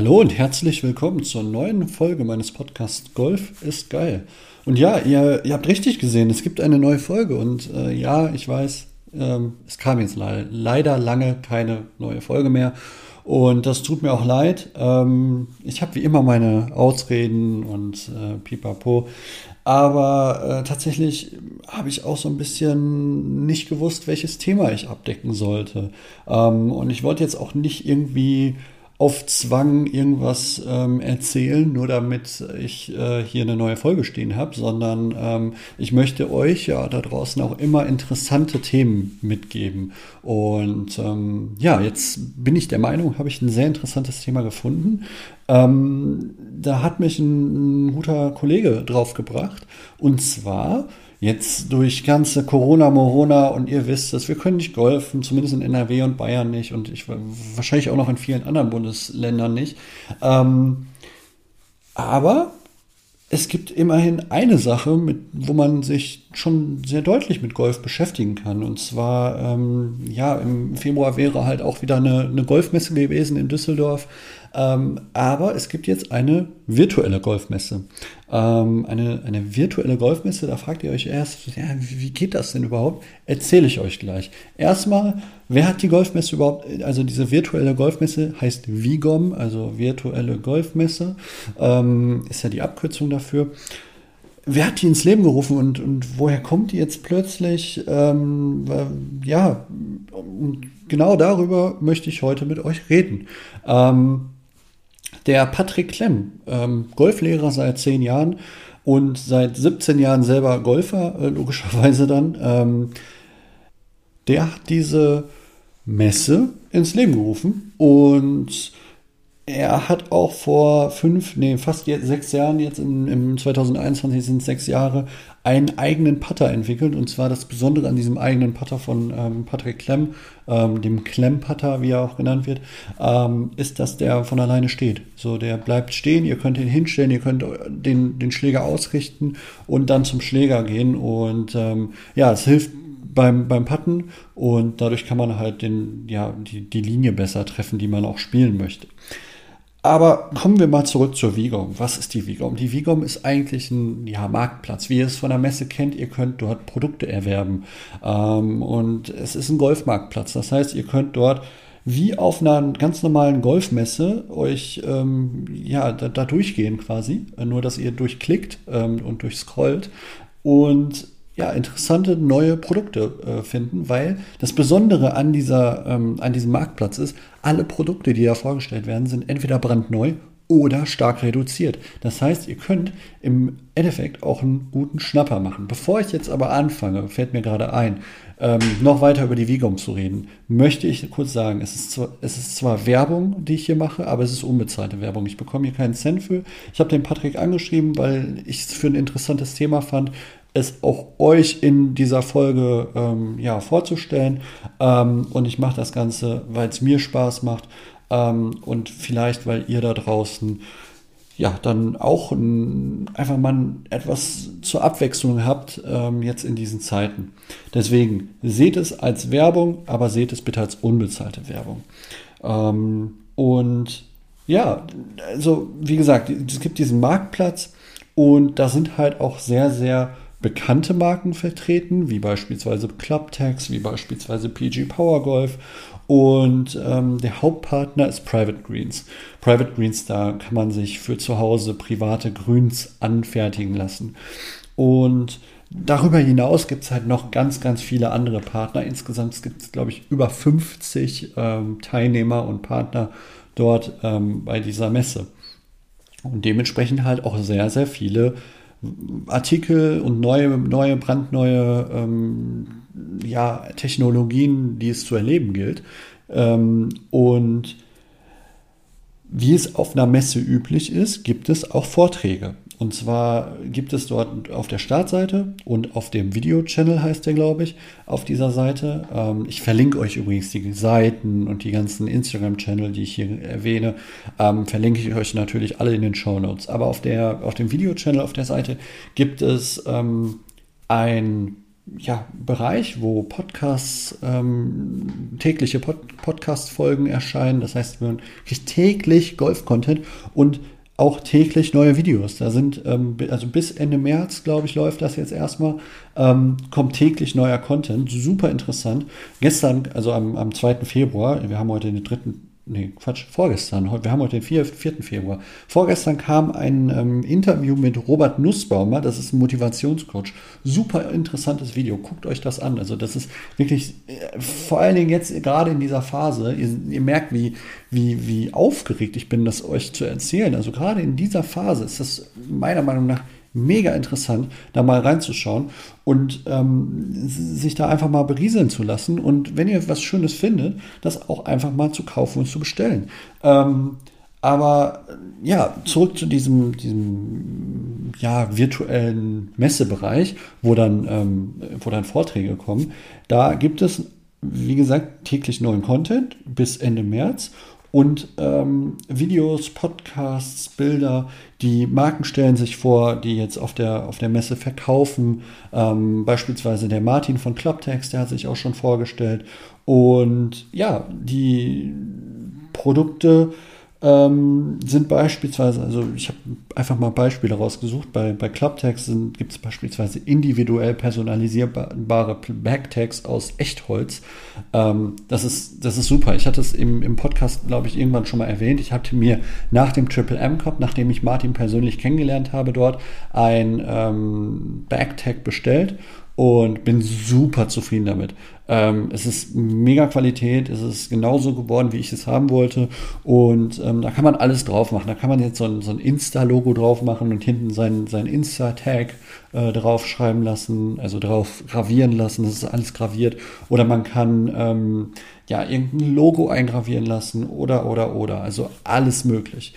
Hallo und herzlich willkommen zur neuen Folge meines Podcasts Golf ist geil. Und ja, ihr, ihr habt richtig gesehen, es gibt eine neue Folge und äh, ja, ich weiß, ähm, es kam jetzt le leider lange keine neue Folge mehr und das tut mir auch leid. Ähm, ich habe wie immer meine Ausreden und äh, pipapo. Aber äh, tatsächlich habe ich auch so ein bisschen nicht gewusst, welches Thema ich abdecken sollte. Ähm, und ich wollte jetzt auch nicht irgendwie auf Zwang irgendwas ähm, erzählen, nur damit ich äh, hier eine neue Folge stehen habe, sondern ähm, ich möchte euch ja da draußen auch immer interessante Themen mitgeben. Und ähm, ja, jetzt bin ich der Meinung, habe ich ein sehr interessantes Thema gefunden. Ähm, da hat mich ein, ein guter Kollege drauf gebracht. Und zwar Jetzt durch ganze Corona, Morona und ihr wisst es, wir können nicht golfen, zumindest in NRW und Bayern nicht und ich wahrscheinlich auch noch in vielen anderen Bundesländern nicht. Ähm, aber es gibt immerhin eine Sache, mit, wo man sich schon sehr deutlich mit Golf beschäftigen kann. Und zwar, ähm, ja, im Februar wäre halt auch wieder eine, eine Golfmesse gewesen in Düsseldorf. Ähm, aber es gibt jetzt eine virtuelle Golfmesse. Ähm, eine, eine virtuelle Golfmesse, da fragt ihr euch erst, ja, wie geht das denn überhaupt? Erzähle ich euch gleich. Erstmal, wer hat die Golfmesse überhaupt? Also diese virtuelle Golfmesse heißt VIGOM, also virtuelle Golfmesse, ähm, ist ja die Abkürzung dafür wer hat die ins Leben gerufen und, und woher kommt die jetzt plötzlich? Ähm, ja, und genau darüber möchte ich heute mit euch reden. Ähm, der Patrick Klemm, ähm, Golflehrer seit zehn Jahren und seit 17 Jahren selber Golfer, äh, logischerweise dann, ähm, der hat diese Messe ins Leben gerufen und er hat auch vor fünf, nee, fast jetzt, sechs Jahren, jetzt im, im 2021 sind es sechs Jahre, einen eigenen Putter entwickelt. Und zwar das Besondere an diesem eigenen Putter von ähm, Patrick Klemm, ähm, dem Klemm-Putter, wie er auch genannt wird, ähm, ist, dass der von alleine steht. So, der bleibt stehen, ihr könnt ihn hinstellen, ihr könnt den, den Schläger ausrichten und dann zum Schläger gehen. Und ähm, ja, es hilft beim, beim Putten und dadurch kann man halt den, ja, die, die Linie besser treffen, die man auch spielen möchte. Aber kommen wir mal zurück zur Vigom. Was ist die Vigom? Die Vigom ist eigentlich ein ja, Marktplatz. Wie ihr es von der Messe kennt, ihr könnt dort Produkte erwerben. Ähm, und es ist ein Golfmarktplatz. Das heißt, ihr könnt dort wie auf einer ganz normalen Golfmesse euch ähm, ja, da, da, durchgehen quasi. Nur, dass ihr durchklickt ähm, und durchscrollt. Und ja, interessante neue Produkte äh, finden, weil das Besondere an, dieser, ähm, an diesem Marktplatz ist, alle Produkte, die da vorgestellt werden, sind entweder brandneu oder stark reduziert. Das heißt, ihr könnt im Endeffekt auch einen guten Schnapper machen. Bevor ich jetzt aber anfange, fällt mir gerade ein, ähm, noch weiter über die Vigom zu reden, möchte ich kurz sagen, es ist, zwar, es ist zwar Werbung, die ich hier mache, aber es ist unbezahlte Werbung. Ich bekomme hier keinen Cent für. Ich habe den Patrick angeschrieben, weil ich es für ein interessantes Thema fand es auch euch in dieser Folge ähm, ja, vorzustellen. Ähm, und ich mache das Ganze, weil es mir Spaß macht ähm, und vielleicht, weil ihr da draußen ja dann auch ein, einfach mal etwas zur Abwechslung habt ähm, jetzt in diesen Zeiten. Deswegen seht es als Werbung, aber seht es bitte als unbezahlte Werbung. Ähm, und ja, also wie gesagt, es gibt diesen Marktplatz und da sind halt auch sehr, sehr bekannte Marken vertreten, wie beispielsweise Clubtax, wie beispielsweise PG Power Golf. Und ähm, der Hauptpartner ist Private Greens. Private Greens, da kann man sich für zu Hause private Grüns anfertigen lassen. Und darüber hinaus gibt es halt noch ganz, ganz viele andere Partner. Insgesamt gibt es, glaube ich, über 50 ähm, Teilnehmer und Partner dort ähm, bei dieser Messe. Und dementsprechend halt auch sehr, sehr viele Artikel und neue, neue brandneue ähm, ja, Technologien, die es zu erleben gilt. Ähm, und wie es auf einer Messe üblich ist, gibt es auch Vorträge. Und zwar gibt es dort auf der Startseite und auf dem Video-Channel heißt der, glaube ich, auf dieser Seite. Ähm, ich verlinke euch übrigens die Seiten und die ganzen Instagram-Channel, die ich hier erwähne, ähm, verlinke ich euch natürlich alle in den Show Notes. Aber auf, der, auf dem Video-Channel auf der Seite gibt es ähm, ein ja, Bereich, wo Podcasts, ähm, tägliche Pod Podcast-Folgen erscheinen. Das heißt, wir kriegen täglich Golf-Content und auch täglich neue Videos. Da sind, ähm, also bis Ende März, glaube ich, läuft das jetzt erstmal, ähm, kommt täglich neuer Content. Super interessant. Gestern, also am, am 2. Februar, wir haben heute den dritten nee, Quatsch, vorgestern, wir haben heute den 4, 4. Februar. Vorgestern kam ein ähm, Interview mit Robert Nussbaumer, das ist ein Motivationscoach. Super interessantes Video, guckt euch das an. Also das ist wirklich, äh, vor allen Dingen jetzt gerade in dieser Phase, ihr, ihr merkt, wie, wie, wie aufgeregt ich bin, das euch zu erzählen. Also gerade in dieser Phase ist das meiner Meinung nach mega interessant, da mal reinzuschauen und ähm, sich da einfach mal berieseln zu lassen. Und wenn ihr was Schönes findet, das auch einfach mal zu kaufen und zu bestellen. Ähm, aber ja, zurück zu diesem, diesem ja, virtuellen Messebereich, wo dann, ähm, wo dann Vorträge kommen. Da gibt es, wie gesagt, täglich neuen Content bis Ende März und ähm, Videos, Podcasts, Bilder. Die Marken stellen sich vor, die jetzt auf der, auf der Messe verkaufen. Ähm, beispielsweise der Martin von Clubtext, der hat sich auch schon vorgestellt. Und ja, die Produkte ähm, sind beispielsweise, also ich habe einfach mal Beispiele rausgesucht, bei, bei Clubtags gibt es beispielsweise individuell personalisierbare Backtags aus Echtholz. Ähm, das, ist, das ist super. Ich hatte es im, im Podcast, glaube ich, irgendwann schon mal erwähnt. Ich hatte mir nach dem Triple M Cup, nachdem ich Martin persönlich kennengelernt habe dort, ein ähm, Backtag bestellt und bin super zufrieden damit. Ähm, es ist mega Qualität, es ist genauso geworden, wie ich es haben wollte und ähm, da kann man alles drauf machen. Da kann man jetzt so ein, so ein Insta-Logo drauf machen und hinten sein, sein Insta-Tag äh, drauf schreiben lassen, also drauf gravieren lassen, das ist alles graviert. Oder man kann ähm, ja irgendein Logo eingravieren lassen oder, oder, oder, also alles möglich.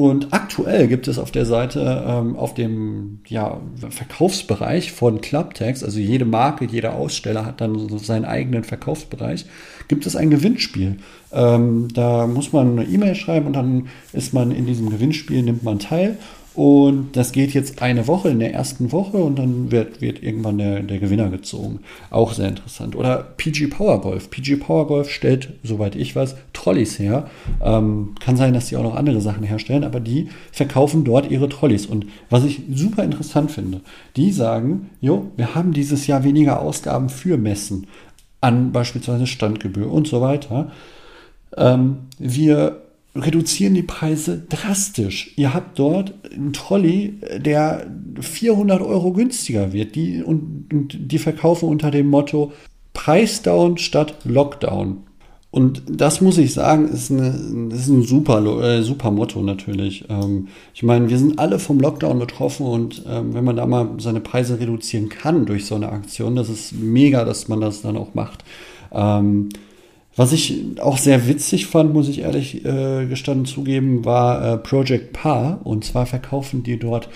Und aktuell gibt es auf der Seite, ähm, auf dem ja, Verkaufsbereich von Clubtags, also jede Marke, jeder Aussteller hat dann so seinen eigenen Verkaufsbereich, gibt es ein Gewinnspiel. Ähm, da muss man eine E-Mail schreiben und dann ist man in diesem Gewinnspiel, nimmt man teil und das geht jetzt eine Woche in der ersten Woche und dann wird, wird irgendwann der, der Gewinner gezogen. Auch sehr interessant. Oder PG Power Golf. PG Power Golf stellt, soweit ich weiß, Trolleys her. Ähm, kann sein, dass sie auch noch andere Sachen herstellen, aber die verkaufen dort ihre Trolleys. Und was ich super interessant finde, die sagen, jo, wir haben dieses Jahr weniger Ausgaben für Messen an beispielsweise Standgebühr und so weiter. Ähm, wir reduzieren die Preise drastisch. Ihr habt dort einen Trolley, der 400 Euro günstiger wird. Die, und, und die verkaufen unter dem Motto Preisdown statt Lockdown. Und das muss ich sagen, ist, eine, ist ein super, äh, super Motto natürlich. Ähm, ich meine, wir sind alle vom Lockdown betroffen und ähm, wenn man da mal seine Preise reduzieren kann durch so eine Aktion, das ist mega, dass man das dann auch macht. Ähm, was ich auch sehr witzig fand, muss ich ehrlich äh, gestanden zugeben, war äh, Project Par. Und zwar verkaufen die dort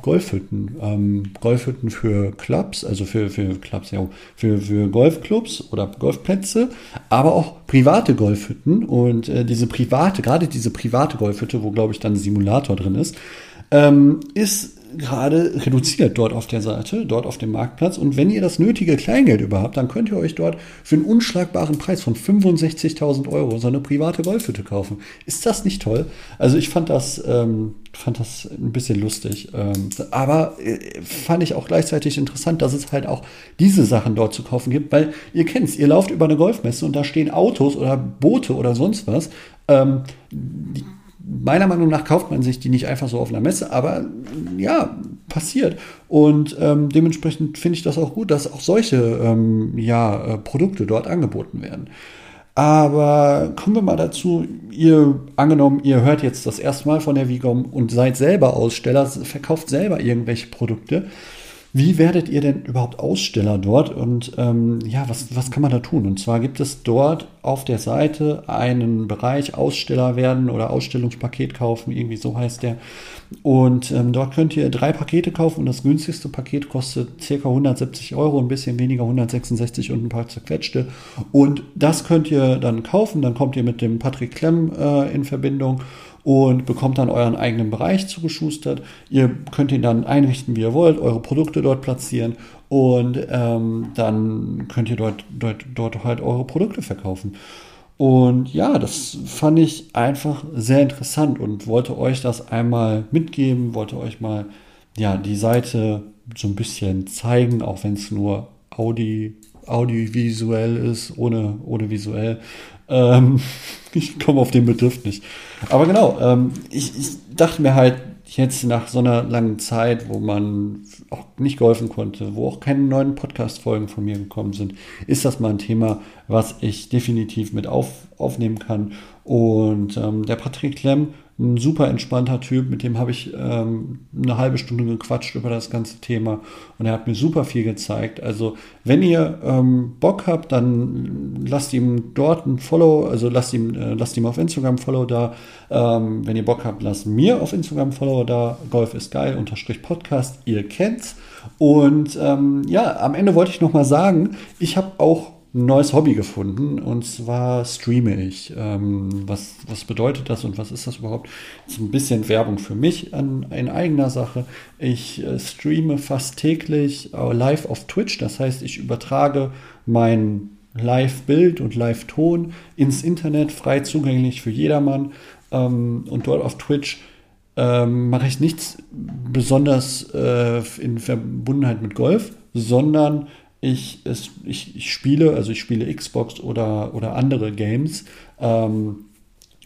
Golfhütten. Ähm, Golfhütten für Clubs, also für, für Clubs, ja, für, für Golfclubs oder Golfplätze, aber auch private Golfhütten. Und äh, diese private, gerade diese private Golfhütte, wo glaube ich dann ein Simulator drin ist, ähm, ist gerade reduziert dort auf der Seite, dort auf dem Marktplatz. Und wenn ihr das nötige Kleingeld überhaupt, dann könnt ihr euch dort für einen unschlagbaren Preis von 65.000 Euro so eine private Golfhütte kaufen. Ist das nicht toll? Also ich fand das, ähm, fand das ein bisschen lustig. Ähm, aber äh, fand ich auch gleichzeitig interessant, dass es halt auch diese Sachen dort zu kaufen gibt, weil ihr kennt es, ihr lauft über eine Golfmesse und da stehen Autos oder Boote oder sonst was. Ähm, die meiner Meinung nach kauft man sich die nicht einfach so auf einer Messe, aber ja, passiert. Und ähm, dementsprechend finde ich das auch gut, dass auch solche ähm, ja, äh, Produkte dort angeboten werden. Aber kommen wir mal dazu, ihr angenommen, ihr hört jetzt das erste Mal von der Vigom und seid selber Aussteller, verkauft selber irgendwelche Produkte wie werdet ihr denn überhaupt Aussteller dort? Und ähm, ja, was, was kann man da tun? Und zwar gibt es dort auf der Seite einen Bereich Aussteller werden oder Ausstellungspaket kaufen, irgendwie so heißt der. Und ähm, dort könnt ihr drei Pakete kaufen und das günstigste Paket kostet ca. 170 Euro, ein bisschen weniger, 166 und ein paar zerquetschte. Und das könnt ihr dann kaufen, dann kommt ihr mit dem Patrick Klemm äh, in Verbindung und bekommt dann euren eigenen Bereich zugeschustert. Ihr könnt ihn dann einrichten, wie ihr wollt, eure Produkte dort platzieren und ähm, dann könnt ihr dort, dort, dort halt eure Produkte verkaufen. Und ja, das fand ich einfach sehr interessant und wollte euch das einmal mitgeben, wollte euch mal ja, die Seite so ein bisschen zeigen, auch wenn es nur Audi, audiovisuell ist, ohne, ohne visuell. Ähm, ich komme auf den Begriff nicht. Aber genau, ähm, ich, ich dachte mir halt, jetzt nach so einer langen Zeit, wo man auch nicht geholfen konnte, wo auch keine neuen Podcast-Folgen von mir gekommen sind, ist das mal ein Thema, was ich definitiv mit auf, aufnehmen kann. Und ähm, der Patrick Klemm ein super entspannter Typ, mit dem habe ich ähm, eine halbe Stunde gequatscht über das ganze Thema und er hat mir super viel gezeigt. Also wenn ihr ähm, Bock habt, dann lasst ihm dort ein Follow, also lasst ihm, äh, lasst ihm auf Instagram Follow da. Ähm, wenn ihr Bock habt, lasst mir auf Instagram Follow da. Golf ist geil, unterstrich Podcast, ihr kennt's. Und ähm, ja, am Ende wollte ich nochmal sagen, ich habe auch ein neues Hobby gefunden und zwar streame ich. Ähm, was, was bedeutet das und was ist das überhaupt? Das ist ein bisschen Werbung für mich an, in eigener Sache. Ich äh, streame fast täglich äh, live auf Twitch, das heißt, ich übertrage mein Live-Bild und Live-Ton ins Internet, frei zugänglich für jedermann. Ähm, und dort auf Twitch ähm, mache ich nichts besonders äh, in Verbundenheit mit Golf, sondern ich, es, ich, ich spiele, also ich spiele Xbox oder, oder andere Games. Ähm,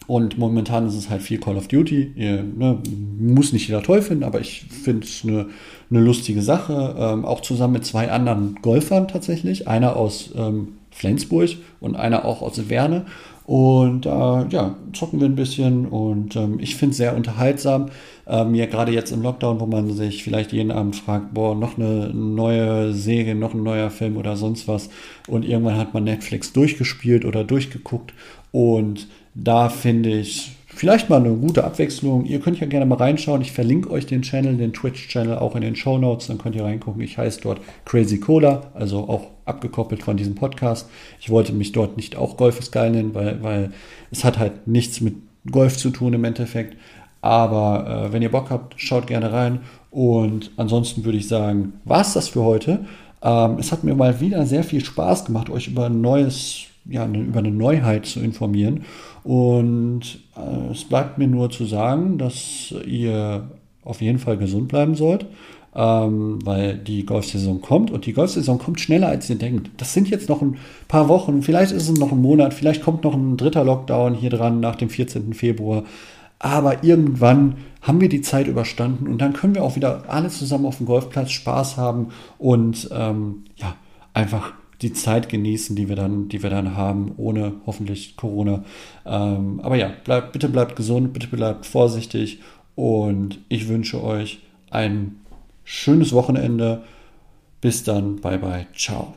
und momentan ist es halt viel Call of Duty. Ihr, ne, muss nicht jeder toll finden, aber ich finde es eine, eine lustige Sache. Ähm, auch zusammen mit zwei anderen Golfern tatsächlich. Einer aus ähm, Flensburg und einer auch aus Werne. Und äh, ja, zocken wir ein bisschen und ähm, ich finde es sehr unterhaltsam. Ähm, ja, gerade jetzt im Lockdown, wo man sich vielleicht jeden Abend fragt, boah, noch eine neue Serie, noch ein neuer Film oder sonst was. Und irgendwann hat man Netflix durchgespielt oder durchgeguckt. Und da finde ich vielleicht mal eine gute Abwechslung. Ihr könnt ja gerne mal reinschauen. Ich verlinke euch den Channel, den Twitch-Channel auch in den Show Notes. Dann könnt ihr reingucken. Ich heiße dort Crazy Cola, also auch abgekoppelt von diesem Podcast. Ich wollte mich dort nicht auch Golf ist geil nennen, weil, weil es hat halt nichts mit Golf zu tun im Endeffekt. Aber äh, wenn ihr Bock habt, schaut gerne rein. Und ansonsten würde ich sagen, war es das für heute. Ähm, es hat mir mal wieder sehr viel Spaß gemacht, euch über ein neues, ja, ne, über eine Neuheit zu informieren. Und äh, es bleibt mir nur zu sagen, dass ihr auf jeden Fall gesund bleiben sollt, ähm, weil die Golfsaison kommt und die Golfsaison kommt schneller, als ihr denkt. Das sind jetzt noch ein paar Wochen, vielleicht ist es noch ein Monat, vielleicht kommt noch ein dritter Lockdown hier dran nach dem 14. Februar. Aber irgendwann haben wir die Zeit überstanden und dann können wir auch wieder alle zusammen auf dem Golfplatz Spaß haben und ähm, ja, einfach die Zeit genießen, die wir dann, die wir dann haben, ohne hoffentlich Corona. Ähm, aber ja, bleibt, bitte bleibt gesund, bitte bleibt vorsichtig und ich wünsche euch ein schönes Wochenende. Bis dann, bye bye, ciao.